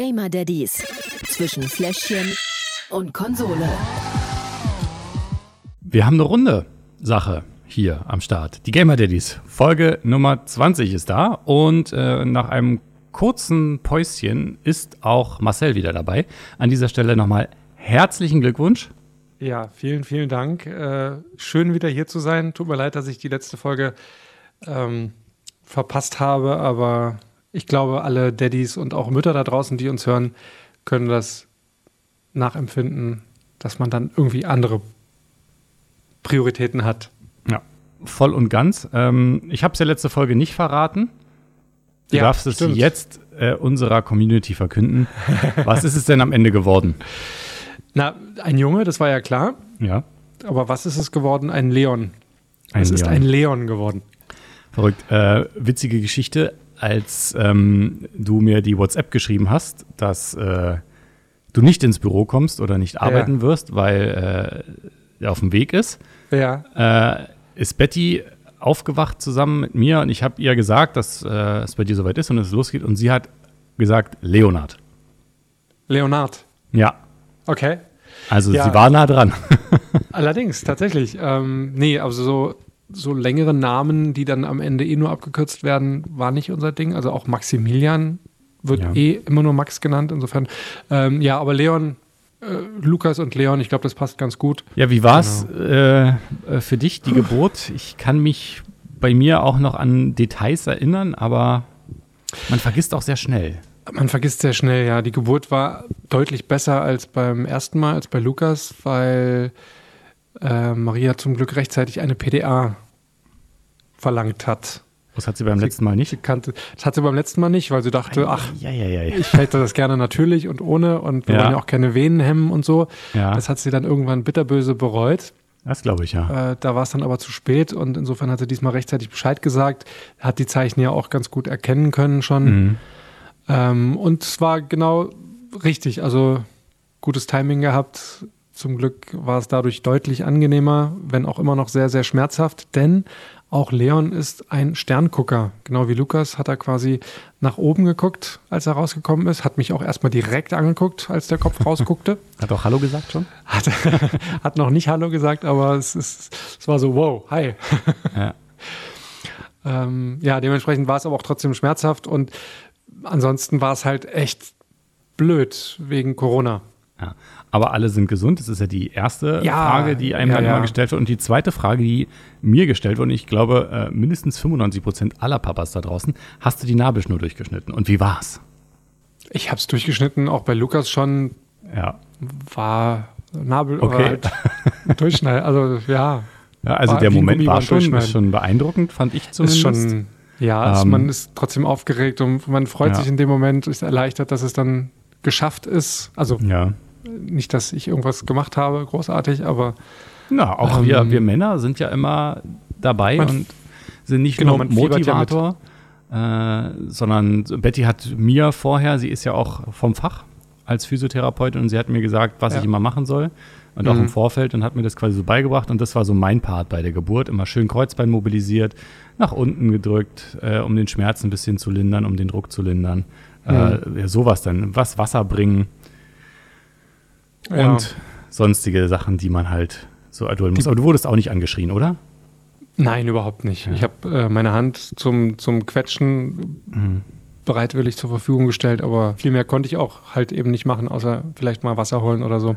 Gamer Daddies zwischen Fläschchen und Konsole. Wir haben eine runde Sache hier am Start. Die Gamer Daddies. Folge Nummer 20 ist da und äh, nach einem kurzen Päuschen ist auch Marcel wieder dabei. An dieser Stelle nochmal herzlichen Glückwunsch. Ja, vielen, vielen Dank. Äh, schön wieder hier zu sein. Tut mir leid, dass ich die letzte Folge ähm, verpasst habe, aber ich glaube, alle Daddies und auch Mütter da draußen, die uns hören, können das nachempfinden, dass man dann irgendwie andere Prioritäten hat. Ja, voll und ganz. Ähm, ich habe es ja letzte Folge nicht verraten. Du Ja, darfst es stimmt. jetzt äh, unserer Community verkünden. Was ist es denn am Ende geworden? Na, ein Junge, das war ja klar. Ja, Aber was ist es geworden? Ein Leon. ein es ist Leon. ein Leon geworden. Verrückt. Äh, witzige Geschichte, als ähm, du mir die WhatsApp geschrieben hast, dass äh, du nicht ins Büro kommst oder nicht arbeiten wirst, weil äh, er auf dem Weg ist, Ja, äh, ist Betty aufgewacht zusammen mit mir und ich habe ihr gesagt, dass äh, es bei dir soweit ist und es losgeht und sie hat gesagt, Leonard. Leonard. Ja, Okay. also Ja. sie war nah dran. Allerdings, tatsächlich. Ähm, nee, also so, so längere Namen, die dann am Ende eh nur abgekürzt werden, war nicht unser Ding. Also auch Maximilian wird Ja. eh immer nur Max genannt. Insofern, ähm, ja, aber Leon, äh, Lukas und Leon, ich glaube, das passt ganz gut. Ja, wie war es Genau. äh, äh, für dich, die Geburt? Ich kann mich bei mir auch noch an Details erinnern, aber man vergisst auch sehr schnell. Man vergisst sehr schnell, ja. Die Geburt war deutlich besser als beim ersten Mal, als bei Lukas, weil äh, Maria zum Glück rechtzeitig eine PDA verlangt hat. Das hat sie beim letzten Mal Sie nicht. kannte, das hat sie beim letzten Mal nicht, weil sie dachte, ach, ja, ja, ja. ja. ich hätte das gerne natürlich und ohne und wir wollen ja auch keine Venen hemmen und so. ja Das hat sie dann irgendwann bitterböse bereut. das glaube ich, ja. Äh, da war es dann aber zu spät und insofern hat sie diesmal rechtzeitig Bescheid gesagt, hat die Zeichen ja auch ganz gut erkennen können schon. Mhm. Ähm, und es war genau richtig, also gutes Timing gehabt. Zum Glück war es dadurch deutlich angenehmer, wenn auch immer noch sehr, sehr schmerzhaft, denn auch Leon ist ein Sterngucker. Genau wie Lukas hat er quasi nach oben geguckt, als er rausgekommen ist, hat mich auch erstmal direkt angeguckt, als der Kopf rausguckte. Hat auch Hallo gesagt schon? Hat, hat noch nicht Hallo gesagt, aber es, ist, es war so, wow, hi. Ja. Ähm, ja, dementsprechend war es aber auch trotzdem schmerzhaft und ansonsten war es halt echt blöd wegen Corona. ja. Aber alle sind gesund. Das ist ja die erste Ja, Frage, die einem ja, dann ja. immer gestellt wird. Und die zweite Frage, die mir gestellt wurde, und ich glaube, äh, mindestens 95 Prozent aller Papas da draußen, hast du die Nabelschnur durchgeschnitten? Und wie war's? Ich habe es durchgeschnitten, auch bei Lukas schon Ja. war Nabel Okay. halt Durchschneiden. Also ja, ja also War der Moment war schon, schon beeindruckend, fand ich zumindest. ist schon, ja, Ähm, man ist trotzdem aufgeregt und man freut Ja. sich in dem Moment, ist erleichtert, dass es dann geschafft ist. Also Ja. Nicht, dass ich irgendwas gemacht habe, großartig, aber Na, auch Ähm, wir, wir Männer sind ja immer dabei und sind nicht Genau, nur fiebert ja. Motivator, äh, sondern Betty hat mir vorher, sie ist ja auch vom Fach als Physiotherapeutin und sie hat mir gesagt, was Ja. ich immer machen soll und auch Mhm. im Vorfeld und hat mir das quasi so beigebracht und das war so mein Part bei der Geburt, immer schön Kreuzbein mobilisiert, nach unten gedrückt, äh, um den Schmerz ein bisschen zu lindern, um den Druck zu lindern. Äh, ja, sowas dann, was Wasser bringen ja. und sonstige Sachen, die man halt so erdulden muss. Aber du wurdest auch nicht angeschrien, oder? Nein, überhaupt nicht. Ich habe äh, meine Hand zum, zum Quetschen Mhm. bereitwillig zur Verfügung gestellt, aber viel mehr konnte ich auch halt eben nicht machen, außer vielleicht mal Wasser holen oder so.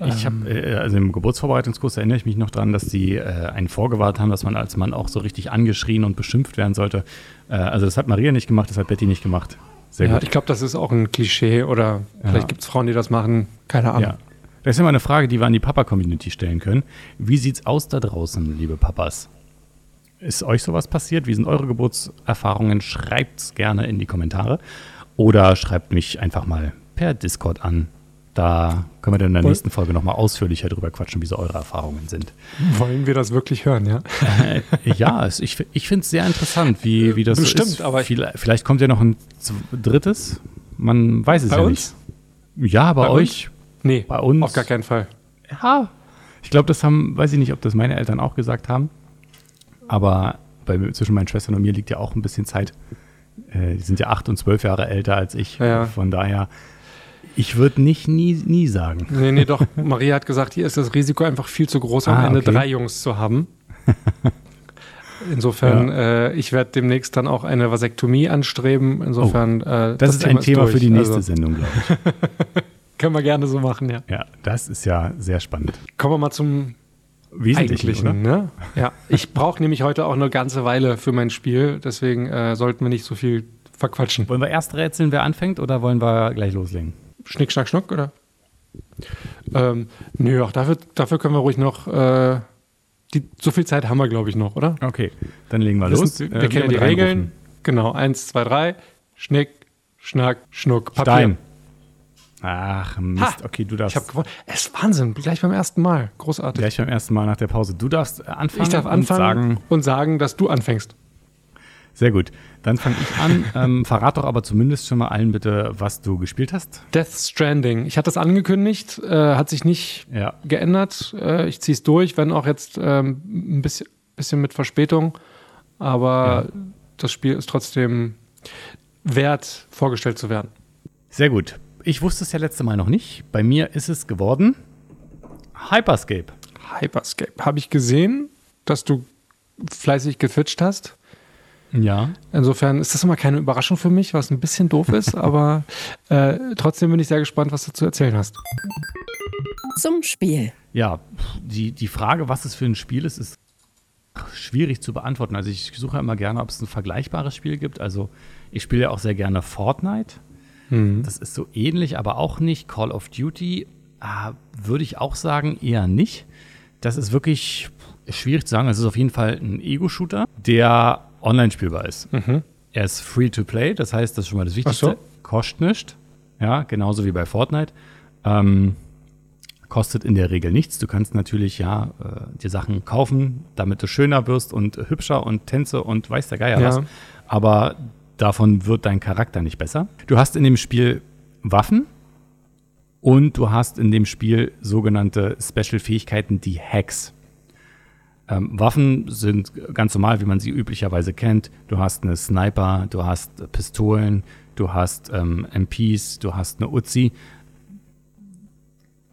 Ich Ähm. habe, äh, also im Geburtsvorbereitungskurs erinnere ich mich noch dran, dass die äh, einen vorgewarnt haben, dass man als Mann auch so richtig angeschrien und beschimpft werden sollte. Äh, also das hat Maria nicht gemacht, das hat Betty nicht gemacht. Sehr Ja, gut. ich glaube, das ist auch ein Klischee oder Ja. vielleicht gibt es Frauen, die das machen. Keine Ahnung. Ja. Das ist immer eine Frage, die wir an die Papa-Community stellen können. Wie sieht's aus da draußen, liebe Papas? Ist euch sowas passiert? Wie sind eure Geburtserfahrungen? Schreibt's gerne in die Kommentare. Oder schreibt mich einfach mal per Discord an. Da können wir dann in der Woll- nächsten Folge nochmal ausführlicher drüber quatschen, wie so eure Erfahrungen sind. Wollen wir das wirklich hören, ja? Äh, ja, es, ich, ich finde es sehr interessant, wie, wie das Bestimmt, so ist. aber ich- vielleicht, vielleicht kommt ja noch ein drittes. Man weiß es Bei ja uns? nicht. Ja, bei, Bei euch. Nee, Bei uns. auf gar keinen Fall. Ja. Ich glaube, das haben, weiß ich nicht, ob das meine Eltern auch gesagt haben. Aber bei, zwischen meinen Schwestern und mir liegt ja auch ein bisschen Zeit Äh, die sind ja acht und zwölf Jahre älter als ich. Ja. Von daher, ich würde nicht nie, nie sagen. Nee, nee, doch. Maria hat gesagt, hier ist das Risiko einfach viel zu groß, am Ah, Ende okay. drei Jungs zu haben. Insofern, äh, ich werde demnächst dann auch eine Vasektomie anstreben. Insofern, äh, Oh, Das, ist ein Thema durch. für die nächste Also, Sendung, glaube ich. können wir gerne so machen, ja. Ja, das ist ja sehr spannend. Kommen wir mal zum Wesentlichen, Eigentlichen, oder? ne? Ja. Ich brauche nämlich heute auch eine ganze Weile für mein Spiel, deswegen äh, sollten wir nicht so viel verquatschen. Wollen wir erst rätseln, wer anfängt, oder wollen wir gleich loslegen? Schnick, schnack, schnuck, oder? Ähm, nö, auch dafür, dafür können wir ruhig noch. Äh, die, so viel Zeit haben wir, glaube ich, noch, oder? Okay, dann legen wir los. sind, Äh, wir kennen die Regeln. reinrufen. Genau, eins, zwei, drei. Schnick, schnack, schnuck, Papier. Stein. Ach, Mist. Ha! Okay, du Ich darfst habe gewonnen. Es ist Wahnsinn, gleich beim ersten Mal. Großartig. gleich beim ersten Mal nach der Pause. Du darfst äh, anfangen ich darf und anfangen sagen, und sagen, dass du anfängst. Sehr gut. Dann fange ich an. ähm, verrat doch aber zumindest schon mal allen bitte, was du gespielt hast. Death Stranding. Ich hatte das angekündigt, äh, hat sich nicht Ja. geändert. Äh, ich ziehe es durch, wenn auch jetzt ähm, ein bisschen, bisschen mit Verspätung. Aber das Spiel ist trotzdem wert, vorgestellt zu werden. Sehr gut. Ich wusste es ja letzte Mal noch nicht. Bei mir ist es geworden Hyperscape. Hyperscape. Habe ich gesehen, dass du fleißig getwitcht hast. Ja. Insofern ist das immer keine Überraschung für mich, was ein bisschen doof ist, aber äh, trotzdem bin ich sehr gespannt, was du zu erzählen hast. Zum Spiel. Ja, die, die Frage, was es für ein Spiel ist, ist schwierig zu beantworten. Also ich suche immer gerne, ob es ein vergleichbares Spiel gibt. Also ich spiele ja auch sehr gerne Fortnite. Das ist so ähnlich, aber auch nicht. Call of Duty ah, würde ich auch sagen, eher nicht. Das ist wirklich schwierig zu sagen. Es ist auf jeden Fall ein Ego-Shooter, der online spielbar ist. Er ist free to play, das heißt, das ist schon mal das Wichtigste. so. Kostet nichts. Ja, genauso wie bei Fortnite. Ähm, kostet in der Regel nichts. Du kannst natürlich ja äh, dir Sachen kaufen, damit du schöner wirst und hübscher und Tänze und weiß der Geier Ja. was. Aber davon wird dein Charakter nicht besser. Du hast in dem Spiel Waffen und du hast in dem Spiel sogenannte Special-Fähigkeiten, die Hacks. Ähm, Waffen sind ganz normal, wie man sie üblicherweise kennt. Du hast eine Sniper, du hast Pistolen, du hast ähm, MPs, du hast eine Uzi.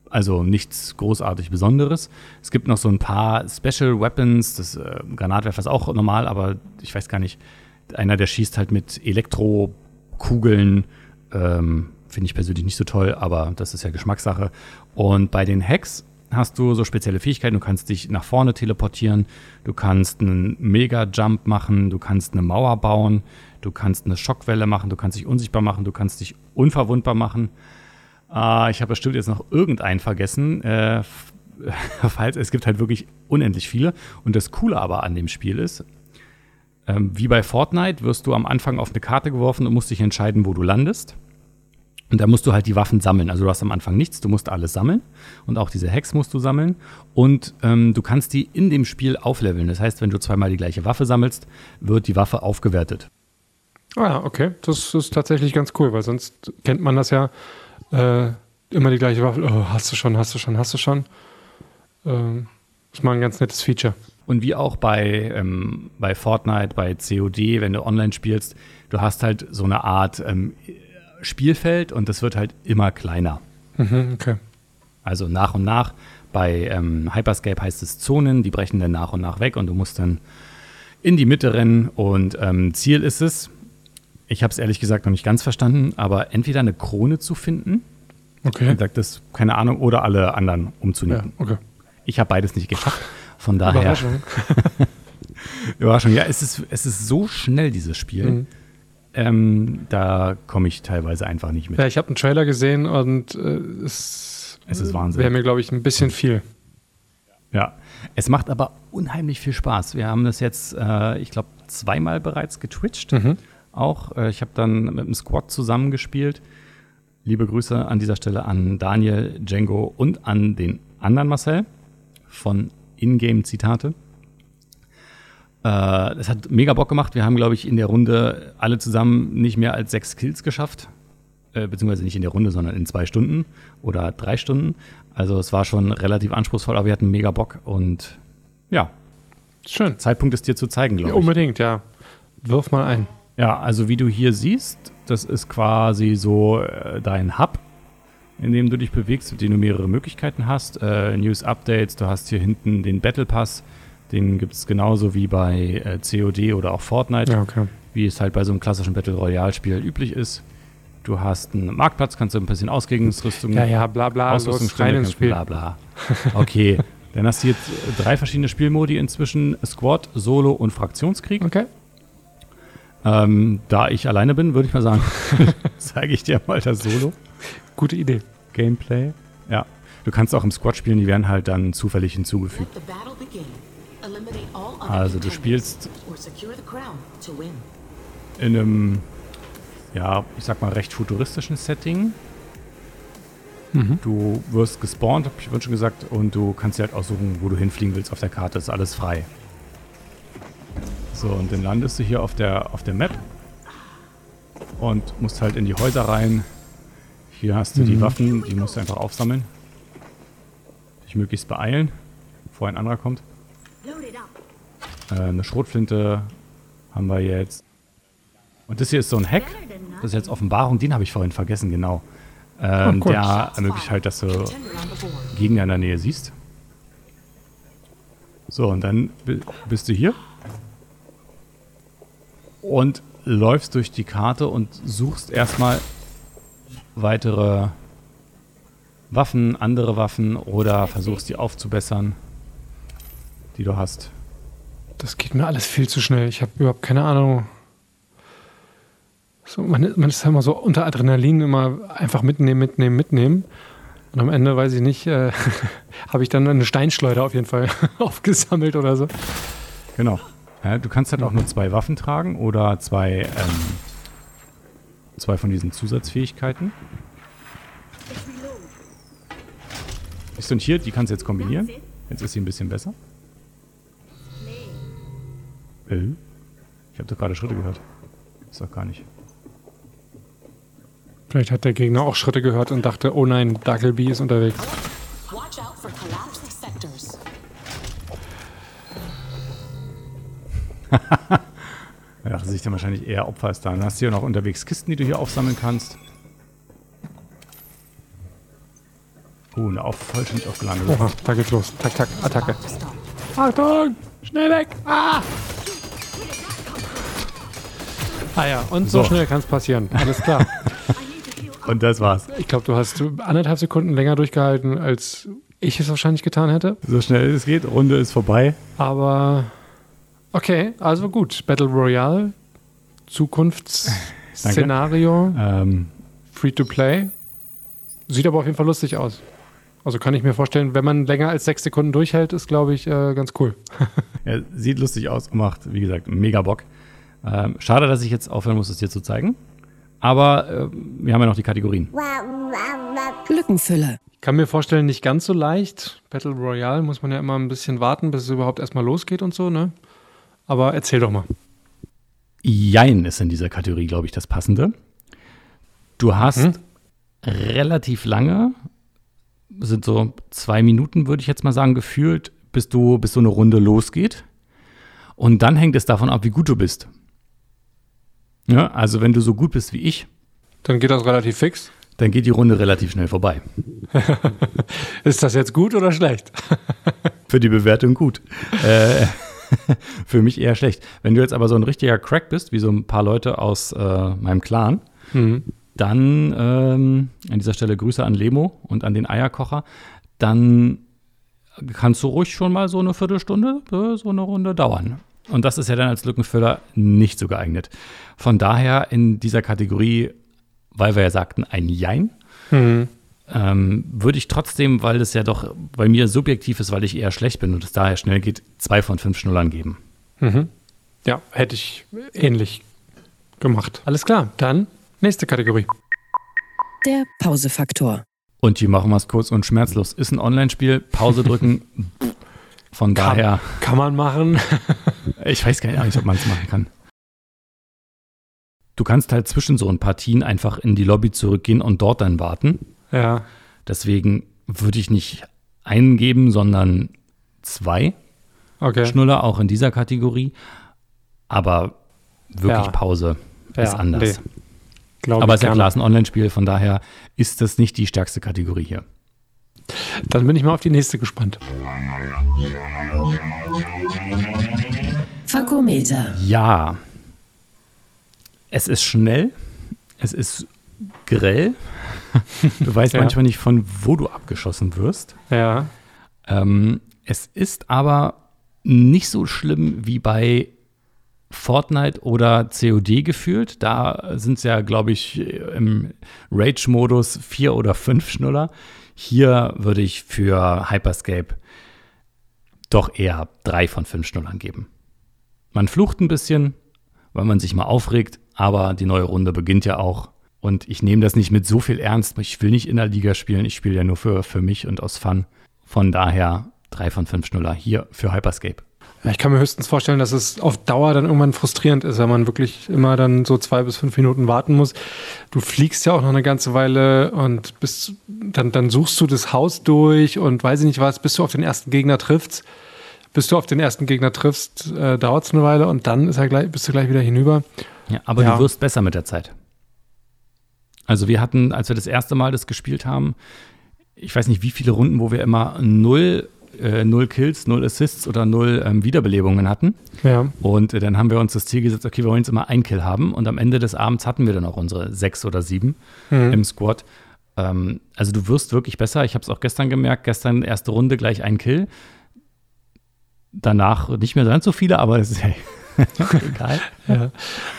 Also nichts großartig Besonderes. Es gibt noch so ein paar Special Weapons. Das äh, Granatwerfer ist auch normal, aber ich weiß gar nicht. Einer, der schießt halt mit Elektrokugeln. Ähm, Finde ich persönlich nicht so toll, aber das ist ja Geschmackssache. Und bei den Hacks hast du so spezielle Fähigkeiten. Du kannst dich nach vorne teleportieren, du kannst einen Mega-Jump machen, du kannst eine Mauer bauen, du kannst eine Schockwelle machen, du kannst dich unsichtbar machen, du kannst dich unverwundbar machen. Äh, ich habe bestimmt jetzt noch irgendeinen vergessen. Äh, falls es gibt halt wirklich unendlich viele. Und das Coole aber an dem Spiel ist, ähm, wie bei Fortnite wirst du am Anfang auf eine Karte geworfen und musst dich entscheiden, wo du landest. Und da musst du halt die Waffen sammeln. Also du hast am Anfang nichts, du musst alles sammeln. Und auch diese Hacks musst du sammeln. Und ähm, du kannst die in dem Spiel aufleveln. Das heißt, wenn du zweimal die gleiche Waffe sammelst, wird die Waffe aufgewertet. Ah, ja, okay. Das ist tatsächlich ganz cool, weil sonst kennt man das ja äh, immer die gleiche Waffe. Oh, hast du schon, hast du schon, hast du schon. Ähm, ist mal ein ganz nettes Feature. Und wie auch bei, ähm, bei Fortnite, bei COD, wenn du online spielst, du hast halt so eine Art ähm, Spielfeld und das wird halt immer kleiner. Mhm, okay. Also nach und nach. Bei ähm, Hyperscape heißt es Zonen, die brechen dann nach und nach weg und du musst dann in die Mitte rennen. Und ähm, Ziel ist es, ich habe es ehrlich gesagt noch nicht ganz verstanden, aber entweder eine Krone zu finden, Okay. sagt das, keine Ahnung, oder alle anderen Ja, umzunieten. okay. Ich habe beides nicht geschafft. Von daher. Überraschung. Überraschung. Ja, es ist, es ist so schnell, dieses Spiel. Mhm. Ähm, da komme ich teilweise einfach nicht mit. Ja, ich habe einen Trailer gesehen und äh, es, Es ist Wahnsinn. wäre mir, glaube ich, ein bisschen viel. Ja, es macht aber unheimlich viel Spaß. Wir haben das jetzt, äh, ich glaube, zweimal bereits getwitcht. Mhm. Auch. Äh, ich habe dann mit dem Squad zusammengespielt. Liebe Grüße an dieser Stelle an Daniel, Django und an den anderen Marcel von Ingame Äh, Es hat mega Bock gemacht. Wir haben, glaube ich, in der Runde alle zusammen nicht mehr als sechs Kills geschafft. Äh, beziehungsweise nicht in der Runde, sondern in zwei Stunden oder drei Stunden. Also es war schon relativ anspruchsvoll, aber wir hatten mega Bock und ja, Schön. Zeitpunkt ist dir zu zeigen, Ja, glaube ich. unbedingt, ja. Wirf mal ein. Ja, also wie du hier siehst, das ist quasi so äh, dein Hub, in dem du dich bewegst, mit dem du mehrere Möglichkeiten hast. Äh, News Updates, du hast hier hinten den Battle Pass, den gibt es genauso wie bei äh, COD oder auch Fortnite, Ja, okay. wie es halt bei so einem klassischen Battle Royale-Spiel üblich ist. Du hast einen Marktplatz, kannst du ein bisschen Auslegungsrüstung, Ja, ja, bla bla, los, Ausrüstungsstände rein ins kämpfen, Spiel. bla bla. Okay, dann hast du jetzt äh, drei verschiedene Spielmodi inzwischen: Squad, Solo und Fraktionskrieg. Okay. Ähm, da ich alleine bin, würde ich mal sagen, zeige ich dir mal das Gute Idee. Solo-Gameplay. Ja, du kannst auch im Squad spielen, die werden halt dann zufällig hinzugefügt. Also du spielst in einem, ja, ich sag mal, recht futuristischen Setting. Du wirst gespawnt, hab ich vorhin schon gesagt, und du kannst dir halt aussuchen, wo du hinfliegen willst auf der Karte. Ist alles frei. So, und dann landest du hier auf der, auf der Map und musst halt in die Häuser rein. Hier hast du die Waffen, die musst du einfach aufsammeln. Dich möglichst beeilen, bevor ein anderer kommt. Äh, eine Schrotflinte haben wir jetzt. Und das hier ist so ein Hack. Das ist jetzt Offenbarung, den habe ich vorhin vergessen, genau. Ähm, Oh, der ermöglicht halt, dass du. Gegner in der Nähe siehst. So, und dann bi- bist du hier und läufst durch die Karte und suchst erstmal weitere Waffen, andere Waffen oder versuchst die aufzubessern, die du hast. Das geht mir alles viel zu schnell. Ich habe überhaupt keine Ahnung. So, man, ist- man ist ja immer so unter Adrenalin immer einfach mitnehmen, mitnehmen, mitnehmen. Und am Ende, weiß ich nicht, äh, habe ich dann eine Steinschleuder auf jeden Fall aufgesammelt oder so. Genau. Ja, du kannst halt auch nur zwei Waffen tragen oder zwei, ähm, zwei von diesen Zusatzfähigkeiten. Du, und hier, die kannst du jetzt kombinieren. Jetzt ist sie ein bisschen besser. Äh? Ich habe doch gerade Schritte gehört. Ist doch gar nicht. Vielleicht hat der Gegner auch Schritte gehört und dachte, oh nein, Dackelbee ist unterwegs. Watch out for collapsed sectors. Ja, da sich dann wahrscheinlich eher Opfer als da. Dann hast du hier noch unterwegs Kisten, die du hier aufsammeln kannst. Oh, eine auf, vollständig aufgeladene. Oha, da geht's los. Tak, tak, Attacke. Achtung! Schnell weg! Ah! Ah ja, und so, So. schnell kann es passieren. Alles klar. Und das war's. Ich glaube, du hast anderthalb Sekunden länger durchgehalten, als ich es wahrscheinlich getan hätte. So schnell es geht. Runde ist vorbei. Aber okay, also gut. Battle Royale, Zukunftsszenario, Ähm, Free to Play. Sieht aber auf jeden Fall lustig aus. Also kann ich mir vorstellen, wenn man länger als sechs Sekunden durchhält, ist, glaube ich, äh, ganz cool. ja, sieht lustig aus und macht, wie gesagt, mega Bock. Ähm, schade, dass ich jetzt aufhören muss, es dir zu zeigen. Aber äh, wir haben ja noch die Kategorien. Lückenfüller. Ich kann mir vorstellen, nicht ganz so leicht. Battle Royale muss man ja immer ein bisschen warten, bis es überhaupt erstmal losgeht und so, ne? Aber erzähl doch mal. Jein ist in dieser Kategorie, glaube ich, das Passende. Du hast Mhm. relativ lange, sind so zwei Minuten, würde ich jetzt mal sagen, gefühlt, bis du, bis so eine Runde losgeht. Und dann hängt es davon ab, wie gut du bist. Ja, also wenn du so gut bist wie ich, Dann geht das relativ fix. dann geht die Runde relativ schnell vorbei. Ist das jetzt gut oder schlecht? Für die Bewertung gut. äh, für mich eher schlecht. Wenn du jetzt aber so ein richtiger Crack bist, wie so ein paar Leute aus äh, meinem Clan, Mhm. dann ähm, an dieser Stelle Grüße an Lemo und an den Eierkocher, dann kannst du ruhig schon mal so eine Viertelstunde, äh, so eine Runde dauern. Und das ist ja dann als Lückenfüller nicht so geeignet. Von daher in dieser Kategorie, weil wir ja sagten, ein Jein, Mhm. ähm, würde ich trotzdem, weil das ja doch bei mir subjektiv ist, weil ich eher schlecht bin und es daher schnell geht, zwei von fünf Schnullern geben. Mhm. Ja, hätte ich ähnlich gemacht. Alles klar, dann nächste Kategorie. Der Pausefaktor. Und hier machen wir es kurz und schmerzlos. Ist ein Online-Spiel, Pause drücken. Von Kann- daher, Kann man machen. ich weiß gar nicht, ob man es machen kann. Du kannst halt zwischen so Partien einfach in die Lobby zurückgehen und dort dann warten. ja, Deswegen würde ich nicht einen geben, sondern zwei okay. Schnuller, auch in dieser Kategorie. Aber wirklich Ja. Pause. ist anders. nee. Aber es ist ja klar, es ist ein Online-Spiel, von daher ist das nicht die stärkste Kategorie hier. Dann bin ich mal auf die nächste gespannt. Fakometer. Ja. Es ist schnell. Es ist grell. Du weißt Ja. manchmal nicht, von wo du abgeschossen wirst. Ja. Ähm, es ist aber nicht so schlimm wie bei Fortnite oder COD gefühlt. Da sind es ja, glaube ich, im Rage-Modus vier oder fünf Schnuller. Hier würde ich für Hyperscape doch eher drei von fünf Schnullern geben. Man flucht ein bisschen, weil man sich mal aufregt, aber die neue Runde beginnt ja auch. Und ich nehme das nicht mit so viel ernst. Ich will nicht in der Liga spielen. Ich spiele ja nur für, für mich und aus Fun. Von daher drei von fünf Schnuller hier für Hyperscape. Ja, Ich kann mir höchstens vorstellen, dass es auf Dauer dann irgendwann frustrierend ist, wenn man wirklich immer dann so zwei bis fünf Minuten warten muss. Du fliegst ja auch noch eine ganze Weile und bist, dann, dann suchst du das Haus durch und weiß ich nicht was, bis du auf den ersten Gegner triffst. Bis du auf den ersten Gegner triffst, äh, dauert es eine Weile und dann ist er gleich, bist du gleich wieder hinüber. Ja, aber Ja. du wirst besser mit der Zeit. Also wir hatten, als wir das erste Mal das gespielt haben, ich weiß nicht wie viele Runden, wo wir immer null, äh, null Kills, null Assists oder null ähm, Wiederbelebungen hatten. Ja. Und äh, dann haben wir uns das Ziel gesetzt, okay, wir wollen jetzt immer ein Kill haben. Und am Ende des Abends hatten wir dann auch unsere sechs oder sieben im Squad. Ähm, also du wirst wirklich besser. Ich habe es auch gestern gemerkt. Gestern erste Runde gleich ein Kill. Danach nicht mehr ganz so viele, aber das ist ja egal. ja.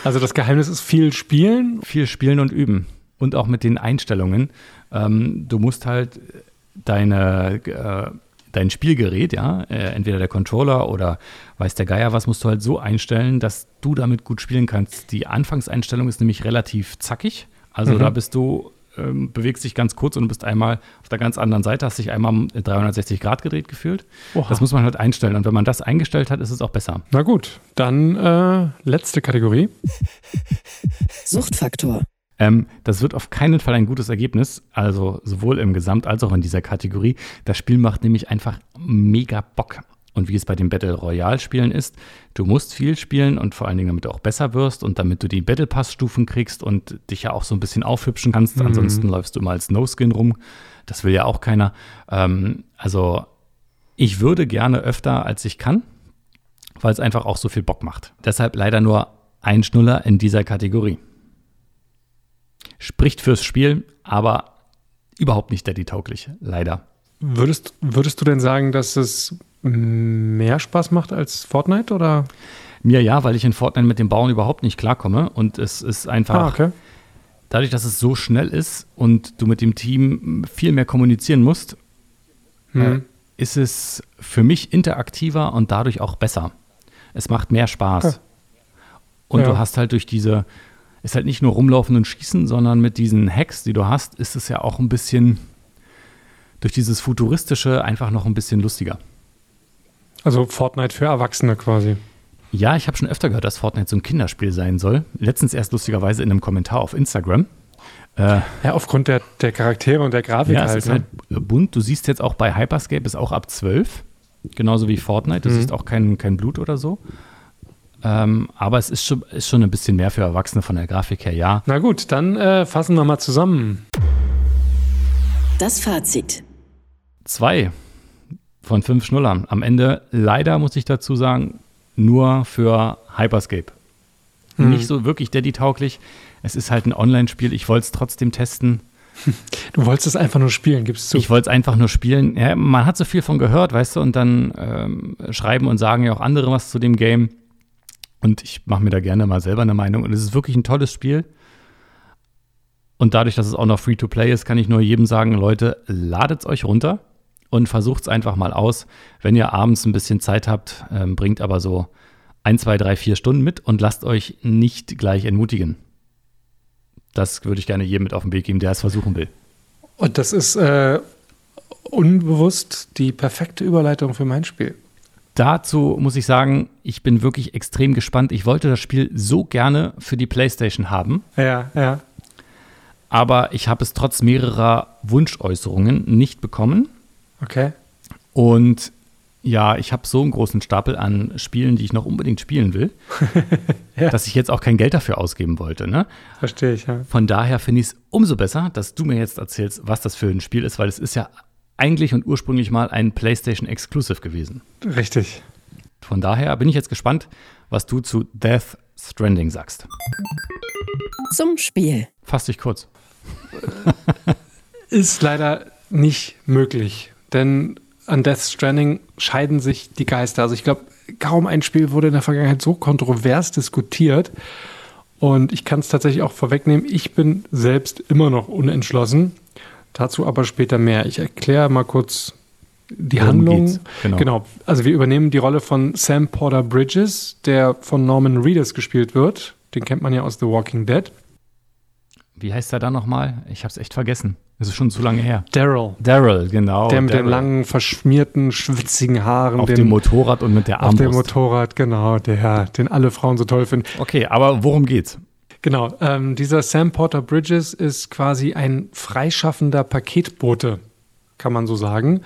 Also das Geheimnis ist viel spielen. Viel spielen und üben. Und auch mit den Einstellungen. Ähm, du musst halt deine, äh, dein Spielgerät, ja, äh, entweder der Controller oder weiß der Geier was, musst du halt so einstellen, dass du damit gut spielen kannst. Die Anfangseinstellung ist nämlich relativ zackig. Also Mhm. da bist du, ähm, bewegst dich ganz kurz und bist einmal auf der ganz anderen Seite, hast dich einmal um 360 Grad gedreht gefühlt. Oha. Das muss man halt einstellen. Und wenn man das eingestellt hat, ist es auch besser. Na gut, dann äh, letzte Kategorie. Suchtfaktor. Ähm, das wird auf keinen Fall ein gutes Ergebnis, also sowohl im Gesamt als auch in dieser Kategorie. Das Spiel macht nämlich einfach mega Bock. Und wie es bei den Battle Royale Spielen ist, du musst viel spielen und vor allen Dingen, damit du auch besser wirst und damit du die Battle Pass Stufen kriegst und dich ja auch so ein bisschen aufhübschen kannst. Ansonsten läufst du immer als No Skin rum. Das will ja auch keiner. Ähm, also ich würde gerne öfter, als ich kann, weil es einfach auch so viel Bock macht. Deshalb leider nur ein Schnuller in dieser Kategorie spricht fürs Spiel, aber überhaupt nicht Daddy-tauglich, leider. Würdest, würdest du denn sagen, dass es mehr Spaß macht als Fortnite oder? Mir ja, weil ich in Fortnite mit dem Bauen überhaupt nicht klarkomme und es ist einfach, Ah, okay. dadurch, dass es so schnell ist und du mit dem Team viel mehr kommunizieren musst, Hm. ist es für mich interaktiver und dadurch auch besser. Es macht mehr Spaß. Okay. Und Ja. du hast halt durch diese, ist halt nicht nur rumlaufen und schießen, sondern mit diesen Hacks, die du hast, ist es ja auch ein bisschen durch dieses Futuristische einfach noch ein bisschen lustiger. Also Fortnite für Erwachsene quasi. Ja, ich habe schon öfter gehört, dass Fortnite so ein Kinderspiel sein soll. Letztens erst lustigerweise in einem Kommentar auf Instagram. Äh, Ja, aufgrund der, der Charaktere und der Grafik ja, es halt. ist ne? halt bunt. Du siehst jetzt auch bei Hyperscape ist auch ab 12. Genauso wie Fortnite. Du Mhm. siehst auch kein, kein Blut oder so. Ähm, aber es ist schon, ist schon ein bisschen mehr für Erwachsene von der Grafik her, ja. Na gut, dann äh, fassen wir mal zusammen. Das Fazit. Zwei von fünf Schnullern. Am Ende, leider muss ich dazu sagen, nur für Hyperscape. Hm. Nicht so wirklich Daddy-tauglich. Es ist halt ein Online-Spiel. Ich wollte es trotzdem testen. Du wolltest es einfach nur spielen, gibst du. Ich wollte es einfach nur spielen. Ja, man hat so viel von gehört, weißt du, und dann ähm, schreiben und sagen ja auch andere was zu dem Game. Und ich mache mir da gerne mal selber eine Meinung. Und es ist wirklich ein tolles Spiel. Und dadurch, dass es auch noch Free-to-Play ist, kann ich nur jedem sagen, Leute, ladet es euch runter und versucht es einfach mal aus. Wenn ihr abends ein bisschen Zeit habt, ähm, bringt aber so ein, zwei, drei, vier Stunden mit und lasst euch nicht gleich entmutigen. Das würde ich gerne jedem mit auf den Weg geben, der es versuchen will. Und das ist äh, unbewusst die perfekte Überleitung für mein Spiel. Dazu muss ich sagen, ich bin wirklich extrem gespannt. Ich wollte das Spiel so gerne für die PlayStation haben, Ja, ja. aber ich habe es trotz mehrerer Wunschäußerungen nicht bekommen. Okay. Und Ja, ich habe so einen großen Stapel an Spielen, die ich noch unbedingt spielen will, Ja. dass ich jetzt auch kein Geld dafür ausgeben wollte. Ne? Verstehe ich, ja. Von daher finde ich es umso besser, dass du mir jetzt erzählst, was das für ein Spiel ist, weil es ist ja eigentlich und ursprünglich mal ein PlayStation Exclusive gewesen. Richtig. Von daher bin ich jetzt gespannt, was du zu Death Stranding sagst. Zum Spiel. Fass dich kurz. Ist leider nicht möglich, denn an Death Stranding scheiden sich die Geister. Also ich glaube, kaum ein Spiel wurde in der Vergangenheit so kontrovers diskutiert. Und ich kann es tatsächlich auch vorwegnehmen, ich bin selbst immer noch unentschlossen. Dazu aber später mehr. Ich erkläre mal kurz die Worum Handlung. Genau. genau. Also wir übernehmen die Rolle von Sam Porter Bridges, der von Norman Reedus gespielt wird. Den kennt man ja aus The Walking Dead. Wie heißt er da nochmal? Ich habe es echt vergessen. Es ist schon zu lange her. Daryl. Daryl, genau. Der mit den langen, verschmierten, schwitzigen Haaren. Auf den- dem Motorrad und mit der Auf Armbrust. dem Motorrad, genau, der, den alle Frauen so toll finden. Okay, aber worum geht's? Genau, ähm, dieser Sam Porter Bridges ist quasi ein freischaffender Paketbote, kann man so sagen.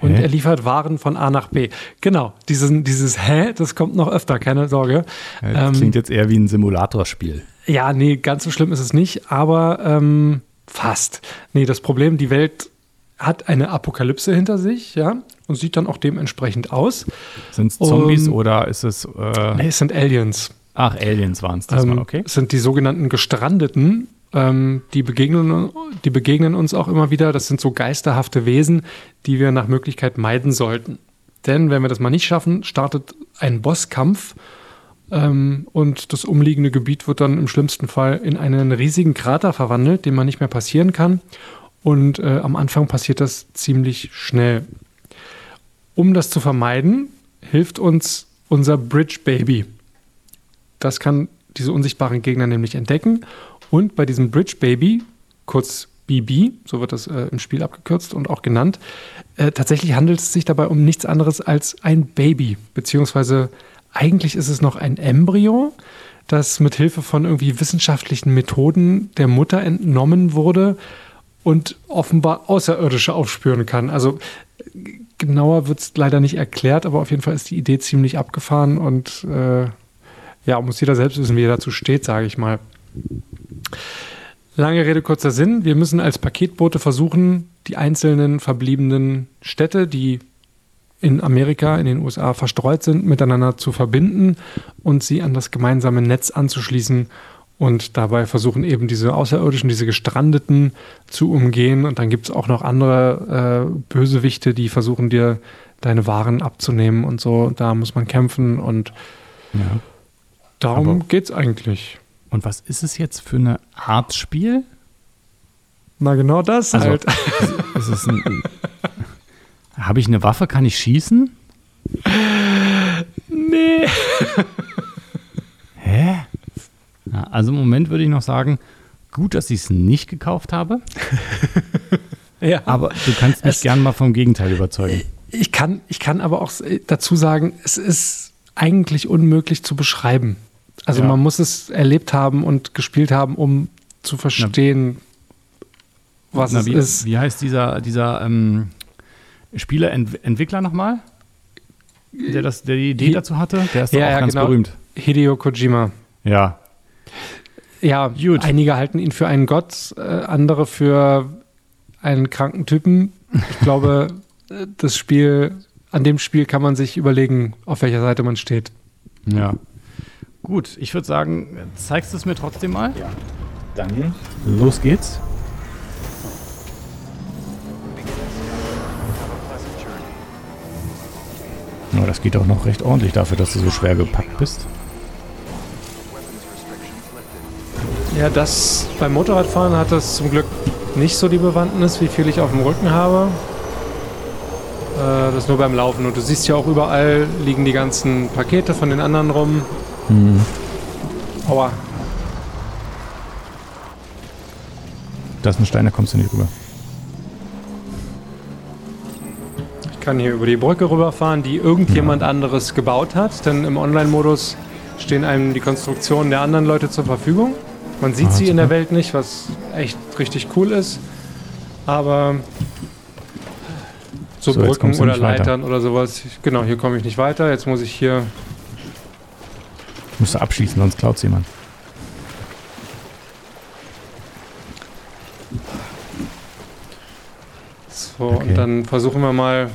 Und Hä? er liefert Waren von A nach B. Genau, diesen, dieses Hä, das kommt noch öfter, keine Sorge. Das Ähm, klingt jetzt eher wie ein Simulatorspiel. ja, nee, ganz so schlimm ist es nicht, aber ähm, fast. Nee, das Problem, die Welt hat eine Apokalypse hinter sich, ja, und sieht dann auch dementsprechend aus. Sind es Zombies um, oder ist es. Äh, Nee, es sind Aliens. Ach, Aliens waren es diesmal, Ähm, okay? Sind die sogenannten Gestrandeten. Ähm, die, begegnen, die begegnen uns auch immer wieder. Das sind so geisterhafte Wesen, die wir nach Möglichkeit meiden sollten. Denn wenn wir das mal nicht schaffen, startet ein Bosskampf ähm, und das umliegende Gebiet wird dann im schlimmsten Fall in einen riesigen Krater verwandelt, den man nicht mehr passieren kann. Und äh, am Anfang passiert das ziemlich schnell. Um das zu vermeiden, hilft uns unser Bridge Baby. Das kann diese unsichtbaren Gegner nämlich entdecken. Und bei diesem Bridge Baby, kurz BB, so wird das äh, im Spiel abgekürzt und auch genannt, äh, tatsächlich handelt es sich dabei um nichts anderes als ein Baby. Beziehungsweise eigentlich ist es noch ein Embryo, das mit Hilfe von irgendwie wissenschaftlichen Methoden der Mutter entnommen wurde und offenbar Außerirdische aufspüren kann. Also äh, genauer wird es leider nicht erklärt, aber auf jeden Fall ist die Idee ziemlich abgefahren und äh, ja, muss jeder selbst wissen, wie er dazu steht, sage ich mal. Lange Rede, kurzer Sinn. Wir müssen als Paketboote versuchen, die einzelnen verbliebenen Städte, die in Amerika, in den USA verstreut sind, miteinander zu verbinden und sie an das gemeinsame Netz anzuschließen und dabei versuchen eben diese Außerirdischen, diese Gestrandeten zu umgehen. Und dann gibt es auch noch andere äh, Bösewichte, die versuchen dir deine Waren abzunehmen und so. Da muss man kämpfen und Ja. Darum Aber- geht's eigentlich. Und was ist es jetzt für eine Art Spiel? Na genau das Also- halt. Ist ein. Habe ich eine Waffe? Kann ich schießen? Nee. Hä? Ja, also im Moment würde ich noch sagen, gut, dass ich es nicht gekauft habe, Ja. aber du kannst mich Es- gern mal vom Gegenteil überzeugen. Ich kann, ich kann aber auch dazu sagen, es ist eigentlich unmöglich zu beschreiben. Also Ja. man muss es erlebt haben und gespielt haben, um zu verstehen, was Na, es wie, ist. wie heißt dieser, dieser ähm, Spieleentwickler nochmal? Der, das, der die Idee Hi- dazu hatte? Der ist doch Ja, auch ja, ganz genau. berühmt. Hideo Kojima. Ja. Ja, Gut. einige halten ihn für einen Gott, äh, andere für einen kranken Typen. Ich glaube, äh, das Spiel, an dem Spiel kann man sich überlegen, auf welcher Seite man steht. Ja. Gut, ich würde sagen, zeigst du es mir trotzdem mal? Ja. Dann los geht's. Ja, das geht auch noch recht ordentlich dafür, dass du so schwer gepackt bist. Ja, das beim Motorradfahren hat das zum Glück nicht so die Bewandtnis, wie viel ich auf dem Rücken habe. Äh, das nur beim Laufen. Und du siehst ja auch überall liegen die ganzen Pakete von den anderen rum. Aua. Das ist ein Stein, da kommst du nicht rüber. Ich kann hier über die Brücke rüberfahren, die irgendjemand anderes gebaut hat. Denn im Online-Modus stehen einem die Konstruktionen der anderen Leute zur Verfügung. Man sieht Ah, sie in super. der Welt nicht, was echt richtig cool ist. Aber So, So, Brücken oder nicht weiter. Leitern oder sowas. Genau, hier komme ich nicht weiter. Jetzt muss ich hier. Musst du abschießen, sonst klaut's jemand. So, Okay. und dann versuchen wir mal.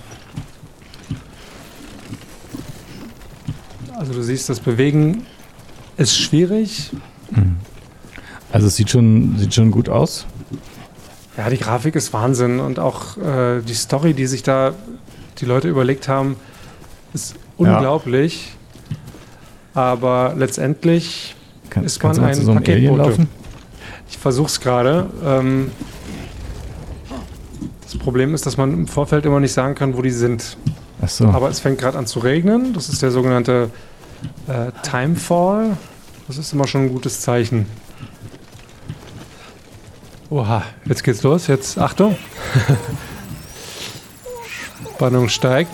Also du siehst, das Bewegen ist schwierig. Also es sieht schon, sieht schon gut aus. Ja, die Grafik ist Wahnsinn und auch äh, die Story, die sich da die Leute überlegt haben, ist unglaublich. Aber letztendlich, Kann, Ist man ein so Paketbote? ich versuche es gerade. Ähm, das Problem ist, dass man im Vorfeld immer nicht sagen kann, wo die sind. Ach so. Aber es fängt gerade an zu regnen. Das ist der sogenannte äh, Timefall. Das ist immer schon ein gutes Zeichen. Oha, jetzt geht's los. Jetzt Achtung. Spannung steigt.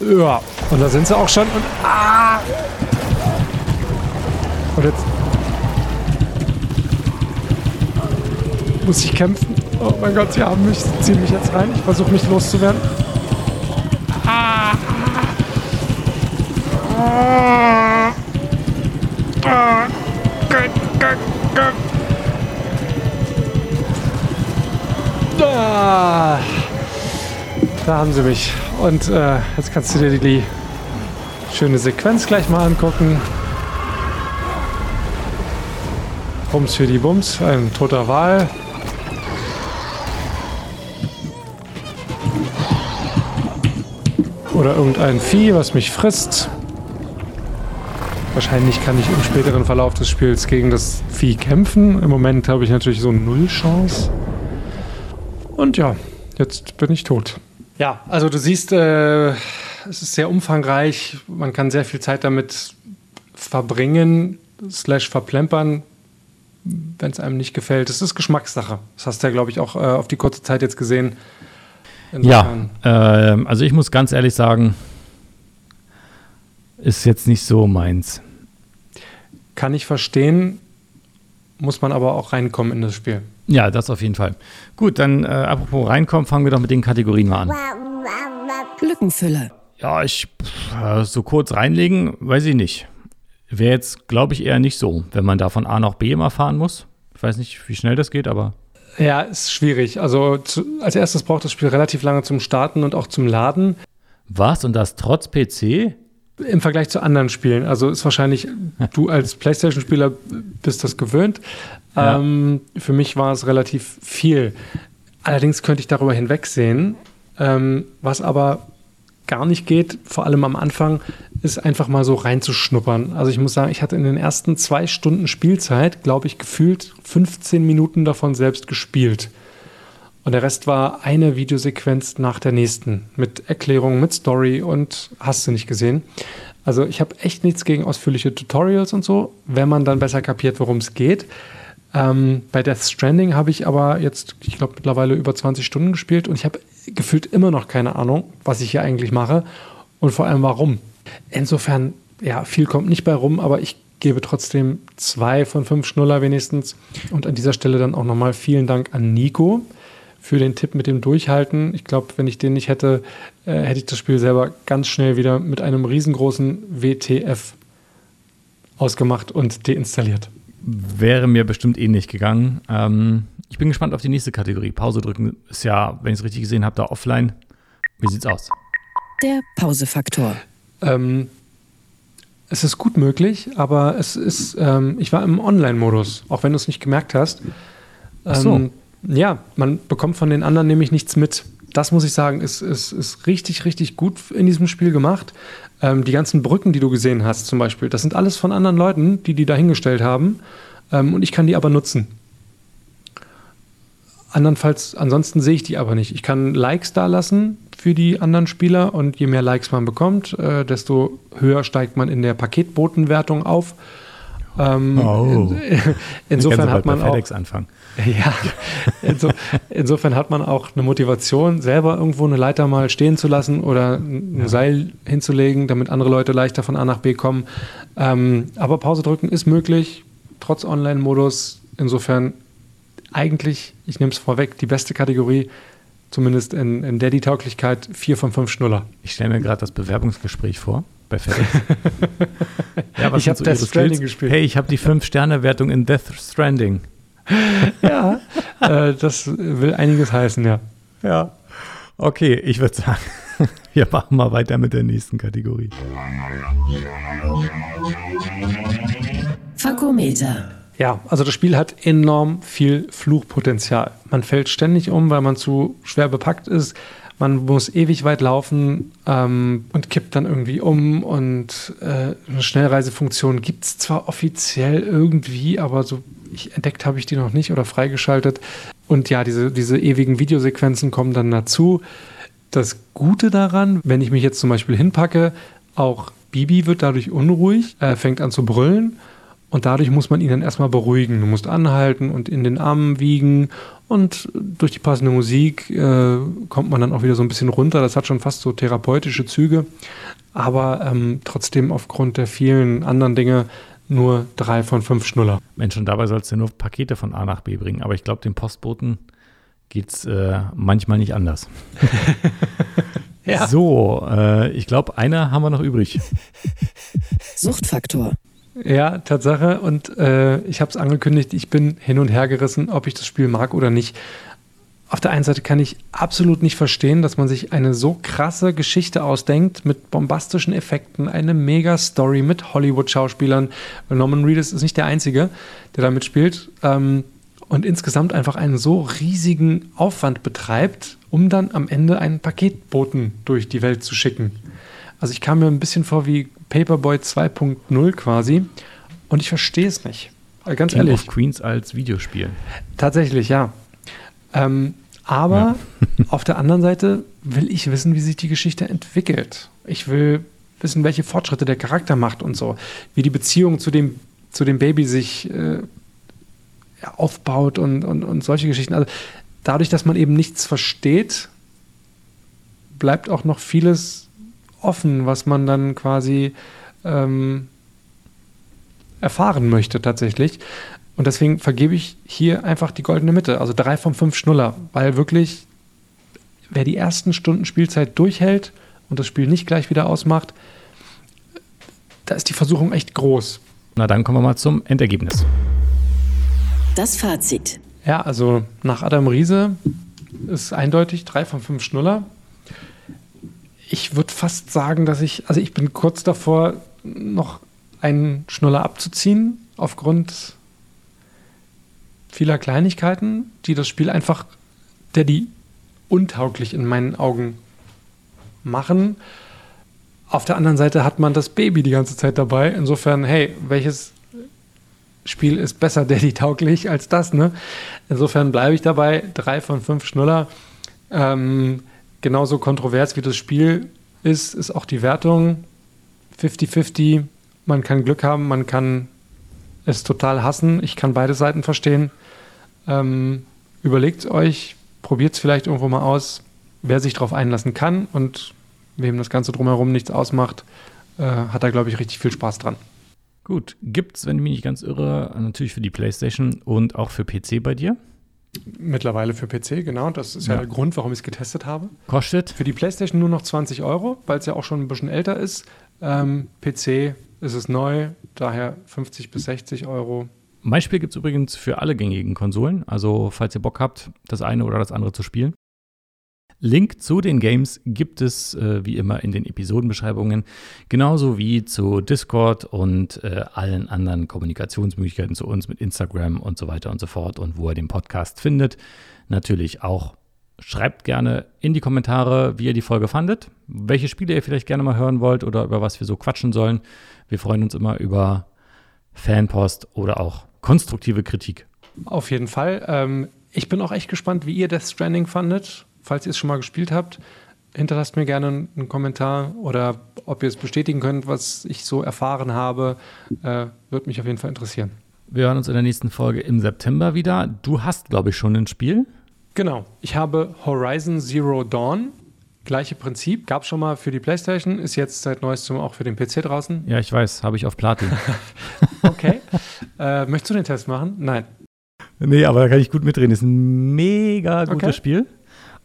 Ja, und da sind sie auch schon. Und, ah! und jetzt muss ich kämpfen. Oh mein Gott, sie haben mich, sie ziehen mich jetzt rein. Ich versuche mich loszuwerden. Haben sie mich. Und äh, jetzt kannst du dir die schöne Sequenz gleich mal angucken. Bums für die Bums, ein toter Wal. Oder irgendein Vieh, was mich frisst. Wahrscheinlich kann ich im späteren Verlauf des Spiels gegen das Vieh kämpfen. Im Moment habe ich natürlich so null Chance. Und ja, jetzt bin ich tot. Ja, also du siehst, äh, es ist sehr umfangreich. Man kann sehr viel Zeit damit verbringen, slash verplempern, wenn es einem nicht gefällt. Es ist Geschmackssache. Das hast du ja, glaube ich, auch äh, auf die kurze Zeit jetzt gesehen. Ja, ähm, also ich muss ganz ehrlich sagen, ist jetzt nicht so meins. Kann ich verstehen, muss man aber auch reinkommen in das Spiel. Ja, das auf jeden Fall. Gut, dann äh, apropos reinkommen, fangen wir doch mit den Kategorien mal an. Lückenfüller. Ja, ich pff, äh, so kurz reinlegen, weiß ich nicht. Wäre jetzt, glaube ich, eher nicht so, wenn man da von A nach B immer fahren muss. Ich weiß nicht, wie schnell das geht, aber Ja, ist schwierig. Also zu, als erstes braucht das Spiel relativ lange zum Starten und auch zum Laden. was? Und das trotz PC? Im Vergleich zu anderen Spielen. Also ist wahrscheinlich, du als PlayStation-Spieler bist das gewöhnt. Ja. Ähm, für mich war es relativ viel. Allerdings könnte ich darüber hinwegsehen. Ähm, was aber gar nicht geht, vor allem am Anfang, ist einfach mal so reinzuschnuppern. Also ich muss sagen, ich hatte in den ersten zwei Stunden Spielzeit, glaube ich, gefühlt 15 Minuten davon selbst gespielt. Und der Rest war eine Videosequenz nach der nächsten. Mit Erklärungen, mit Story und hast du nicht gesehen. Also ich habe echt nichts gegen ausführliche Tutorials und so, wenn man dann besser kapiert, worum es geht. Ähm, bei Death Stranding habe ich aber jetzt, ich glaube, mittlerweile über 20 Stunden gespielt und ich habe gefühlt immer noch keine Ahnung, was ich hier eigentlich mache und vor allem warum. Insofern, ja, viel kommt nicht bei rum, aber ich gebe trotzdem zwei von fünf Schnuller wenigstens. Und an dieser Stelle dann auch nochmal vielen Dank an Nico für den Tipp mit dem Durchhalten. Ich glaube, wenn ich den nicht hätte, äh, hätte ich das Spiel selber ganz schnell wieder mit einem riesengroßen WTF ausgemacht und deinstalliert. Wäre mir bestimmt ähnlich gegangen. Ähm, ich bin gespannt auf die nächste Kategorie. Pause drücken ist ja, wenn ich es richtig gesehen habe, da offline. Wie sieht's aus? Der Pausefaktor. Ähm, es ist gut möglich, aber es ist, ähm, ich war im Online-Modus, auch wenn du es nicht gemerkt hast. Ach so. Ähm, ja, man bekommt von den anderen nämlich nichts mit. Das muss ich sagen, ist, ist, ist richtig, richtig gut in diesem Spiel gemacht. Ähm, die ganzen Brücken, die du gesehen hast, zum Beispiel, das sind alles von anderen Leuten, die die da hingestellt haben. Ähm, und ich kann die aber nutzen. Andernfalls, ansonsten sehe ich die aber nicht. Ich kann Likes da lassen für die anderen Spieler und je mehr Likes man bekommt, äh, desto höher steigt man in der Paketbotenwertung auf. Ähm, Oh. insofern Ich kann hat man auch FedEx anfangen. Ja, inso, insofern hat man auch eine Motivation, selber irgendwo eine Leiter mal stehen zu lassen oder ein Seil hinzulegen, damit andere Leute leichter von A nach B kommen. Ähm, aber Pause drücken ist möglich, trotz Online-Modus. Insofern eigentlich, ich nehme es vorweg, die beste Kategorie zumindest in, in Daddy-Tauglichkeit, vier von fünf Schnuller. Ich stelle mir gerade das Bewerbungsgespräch vor bei FedEx. ja, Ich sind hab Death Stranding gespielt. Hey, ich habe die 5-Sterne-Wertung in Death Stranding. Ja, äh, das will einiges heißen, ja. Ja. Okay, ich würde sagen, wir machen mal weiter mit der nächsten Kategorie. Fakometer. Ja, also das Spiel hat enorm viel Fluchpotenzial. Man fällt ständig um, weil man zu schwer bepackt ist. Man muss ewig weit laufen ähm, und kippt dann irgendwie um. Und äh, eine Schnellreisefunktion gibt es zwar offiziell irgendwie, aber so ich, entdeckt habe ich die noch nicht oder freigeschaltet. Und ja, diese, diese ewigen Videosequenzen kommen dann dazu. Das Gute daran, wenn ich mich jetzt zum Beispiel hinpacke, auch Bibi wird dadurch unruhig, äh, fängt an zu brüllen und dadurch muss man ihn dann erstmal beruhigen. Du musst anhalten und in den Armen wiegen und durch die passende Musik äh, kommt man dann auch wieder so ein bisschen runter. Das hat schon fast so therapeutische Züge, aber ähm, trotzdem aufgrund der vielen anderen Dinge nur drei von fünf Schnuller. Mensch, und dabei sollst du nur Pakete von A nach B bringen. Aber ich glaube, dem Postboten geht es äh, manchmal nicht anders. Ja. So, äh, ich glaube, einer haben wir noch übrig. Suchtfaktor. Ja, Tatsache. Und äh, ich habe es angekündigt, ich bin hin und her gerissen, ob ich das Spiel mag oder nicht. Auf der einen Seite kann ich absolut nicht verstehen, dass man sich eine so krasse Geschichte ausdenkt mit bombastischen Effekten, eine Mega-Story mit Hollywood-Schauspielern. Norman Reedus ist nicht der Einzige, der da mitspielt. Ähm, und insgesamt einfach einen so riesigen Aufwand betreibt, um dann am Ende einen Paketboten durch die Welt zu schicken. Also ich kam mir ein bisschen vor wie Paperboy 2.0 quasi und ich verstehe es nicht. Also ganz King ehrlich, of Queens als Videospiel. tatsächlich ja. Ähm, aber auf der anderen Seite will ich wissen, wie sich die Geschichte entwickelt. Ich will wissen, welche Fortschritte der Charakter macht und so, wie die Beziehung zu dem, zu dem Baby sich äh, ja, aufbaut und, und, und solche Geschichten. Also dadurch, dass man eben nichts versteht, bleibt auch noch vieles offen, was man dann quasi ähm, erfahren möchte tatsächlich. Und deswegen vergebe ich hier einfach die goldene Mitte, also drei von fünf Schnuller, weil wirklich, wer die ersten Stunden Spielzeit durchhält und das Spiel nicht gleich wieder ausmacht, da ist die Versuchung echt groß. Na, dann kommen wir mal zum Endergebnis. Das Fazit. Ja, also nach Adam Riese ist eindeutig drei von fünf Schnuller. Ich würde fast sagen, dass ich, also ich bin kurz davor, noch einen Schnuller abzuziehen, aufgrund vieler Kleinigkeiten, die das Spiel einfach, die untauglich in meinen Augen machen. Auf der anderen Seite hat man das Baby die ganze Zeit dabei. Insofern, hey, welches Spiel ist besser Daddy-tauglich als das, ne? Insofern bleibe ich dabei. Drei von fünf Schnuller. Ähm, genauso kontrovers wie das Spiel ist, ist auch die Wertung 50-50. Man kann Glück haben, man kann es total hassen. Ich kann beide Seiten verstehen. Ähm, Überlegt euch, probiert es vielleicht irgendwo mal aus, wer sich darauf einlassen kann und wem das Ganze drumherum nichts ausmacht, äh, hat da, glaube ich, richtig viel Spaß dran. Gut, gibt's, wenn ich mich nicht ganz irre, natürlich für die PlayStation und auch für PC bei dir. Mittlerweile für PC, genau. Das ist ja, Ja. der Grund, warum ich es getestet habe. Kostet? Für die PlayStation nur noch 20 Euro, weil es ja auch schon ein bisschen älter ist. Ähm, PC ist es neu, daher 50 bis 60 Euro. Mein Spiel gibt es übrigens für alle gängigen Konsolen. Also, falls ihr Bock habt, das eine oder das andere zu spielen. Link zu den Games gibt es äh, wie immer in den Episodenbeschreibungen, genauso wie zu Discord und äh, allen anderen Kommunikationsmöglichkeiten zu uns mit Instagram und so weiter und so fort und wo ihr den Podcast findet. Natürlich auch schreibt gerne in die Kommentare, wie ihr die Folge fandet, welche Spiele ihr vielleicht gerne mal hören wollt oder über was wir so quatschen sollen. Wir freuen uns immer über Fanpost oder auch konstruktive Kritik. Auf jeden Fall. Ähm, ich bin auch echt gespannt, wie ihr Death Stranding fandet. Falls ihr es schon mal gespielt habt, hinterlasst mir gerne einen, Kommentar oder ob ihr es bestätigen könnt, was ich so erfahren habe. Äh, Würde mich auf jeden Fall interessieren. Wir hören uns in der nächsten Folge im September wieder. Du hast, glaube ich, schon ein Spiel. Genau. Ich habe Horizon Zero Dawn. Gleiche Prinzip. Gab es schon mal für die PlayStation, ist jetzt seit neuestem auch für den PC draußen. Ja, ich weiß, habe ich auf Platin. Okay. äh, möchtest du den Test machen? Nein. nee, aber da kann ich gut mitreden. Ist ein mega gutes Okay. Spiel.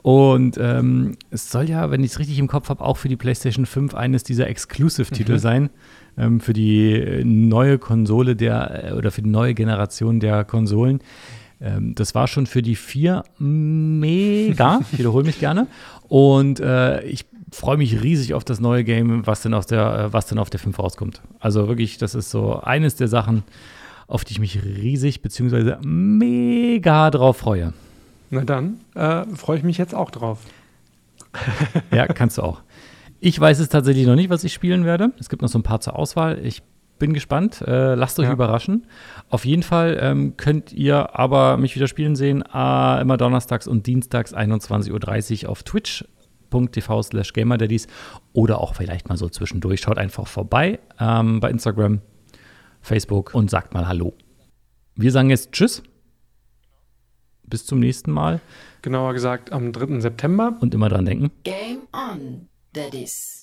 Und ähm, es soll ja, wenn ich es richtig im Kopf habe, auch für die PlayStation 5 eines dieser Exclusive-Titel Mhm. sein. Ähm, für die äh, neue Konsole der, äh, oder für die neue Generation der Konsolen. Ähm, das war schon für die 4 mega. Ich wiederhole mich gerne. Und äh, ich freue mich riesig auf das neue Game, was denn, aus der, äh, was denn auf der 5 rauskommt. Also wirklich, das ist so eines der Sachen, auf die ich mich riesig bzw. mega drauf freue. Na dann äh, freue ich mich jetzt auch drauf. Ja, kannst du auch. Ich weiß es tatsächlich noch nicht, was ich spielen werde. Es gibt noch so ein paar zur Auswahl. Ich bin gespannt. Äh, lasst euch Ja. überraschen. Auf jeden Fall ähm, könnt ihr aber mich wieder spielen sehen, äh, immer donnerstags und dienstags 21.30 Uhr auf twitch.tv slash gamerdaddies oder auch vielleicht mal so zwischendurch. Schaut einfach vorbei ähm, bei Instagram, Facebook und sagt mal Hallo. Wir sagen jetzt Tschüss. Bis zum nächsten Mal Genauer gesagt am 3. September. und immer dran denken. Game on, Daddies.